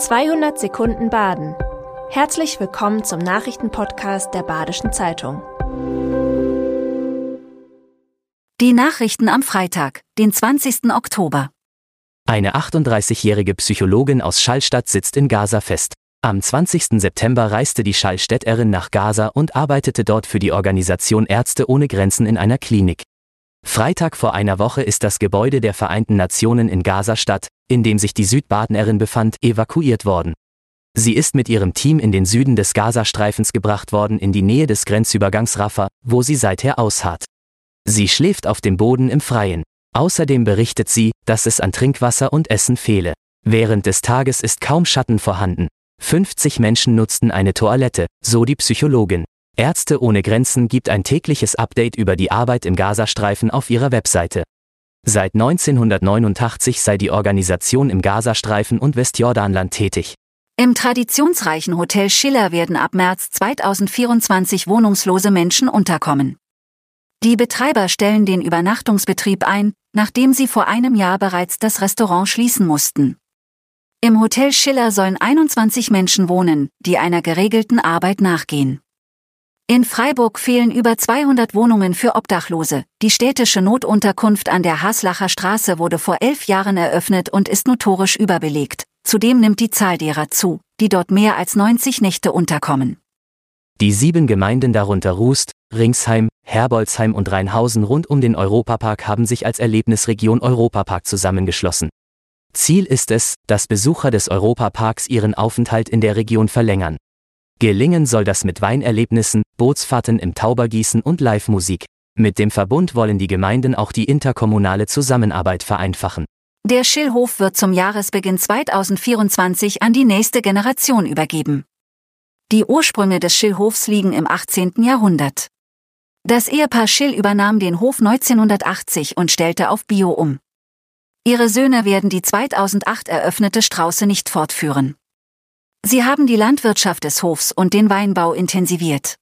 200 Sekunden Baden. Herzlich willkommen zum Nachrichtenpodcast der Badischen Zeitung. Die Nachrichten am Freitag, den 20. Oktober. Eine 38-jährige Psychologin aus Schallstadt sitzt in Gaza fest. Am 20. September reiste die Schallstädterin nach Gaza und arbeitete dort für die Organisation Ärzte ohne Grenzen in einer Klinik. Freitag vor einer Woche ist das Gebäude der Vereinten Nationen in Gaza-Stadt, in dem sich die Südbadnerin befand, evakuiert worden. Sie ist mit ihrem Team in den Süden des Gazastreifens gebracht worden in die Nähe des Grenzübergangs Rafah, wo sie seither ausharrt. Sie schläft auf dem Boden im Freien. Außerdem berichtet sie, dass es an Trinkwasser und Essen fehle. Während des Tages ist kaum Schatten vorhanden. 50 Menschen nutzten eine Toilette, so die Psychologin. Ärzte ohne Grenzen gibt ein tägliches Update über die Arbeit im Gazastreifen auf ihrer Webseite. Seit 1989 sei die Organisation im Gazastreifen und Westjordanland tätig. Im traditionsreichen Hotel Schiller werden ab März 2024 wohnungslose Menschen unterkommen. Die Betreiber stellen den Übernachtungsbetrieb ein, nachdem sie vor einem Jahr bereits das Restaurant schließen mussten. Im Hotel Schiller sollen 21 Menschen wohnen, die einer geregelten Arbeit nachgehen. In Freiburg fehlen über 200 Wohnungen für Obdachlose. Die städtische Notunterkunft an der Haslacher Straße wurde vor elf Jahren eröffnet und ist notorisch überbelegt. Zudem nimmt die Zahl derer zu, die dort mehr als 90 Nächte unterkommen. Die sieben Gemeinden darunter Rust, Ringsheim, Herbolzheim und Rheinhausen rund um den Europapark haben sich als Erlebnisregion Europapark zusammengeschlossen. Ziel ist es, dass Besucher des Europaparks ihren Aufenthalt in der Region verlängern. Gelingen soll das mit Weinerlebnissen, Bootsfahrten im Taubergießen und Live-Musik. Mit dem Verbund wollen die Gemeinden auch die interkommunale Zusammenarbeit vereinfachen. Der Schillhof wird zum Jahresbeginn 2024 an die nächste Generation übergeben. Die Ursprünge des Schillhofs liegen im 18. Jahrhundert. Das Ehepaar Schill übernahm den Hof 1980 und stellte auf Bio um. Ihre Söhne werden die 2008 eröffnete Strauße nicht fortführen. Sie haben die Landwirtschaft des Hofs und den Weinbau intensiviert.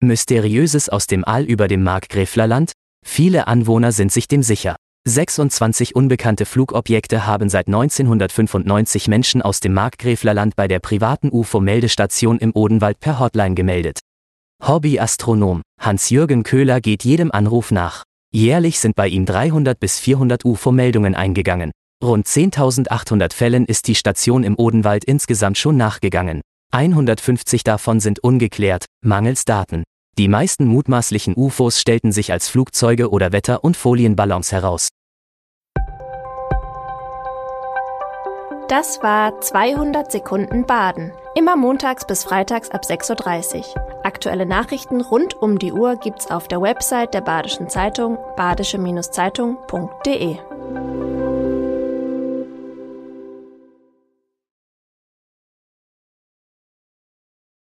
Mysteriöses aus dem All über dem Markgräflerland? Viele Anwohner sind sich dem sicher. 26 unbekannte Flugobjekte haben seit 1995 Menschen aus dem Markgräflerland bei der privaten UFO-Meldestation im Odenwald per Hotline gemeldet. Hobbyastronom Hans-Jürgen Köhler geht jedem Anruf nach. Jährlich sind bei ihm 300 bis 400 UFO-Meldungen eingegangen. Rund 10.800 Fällen ist die Station im Odenwald insgesamt schon nachgegangen. 150 davon sind ungeklärt, mangels Daten. Die meisten mutmaßlichen UFOs stellten sich als Flugzeuge oder Wetter- und Folienballons heraus. Das war 200 Sekunden Baden. Immer montags bis freitags ab 6.30 Uhr. Aktuelle Nachrichten rund um die Uhr gibt's auf der Website der Badischen Zeitung badische-zeitung.de.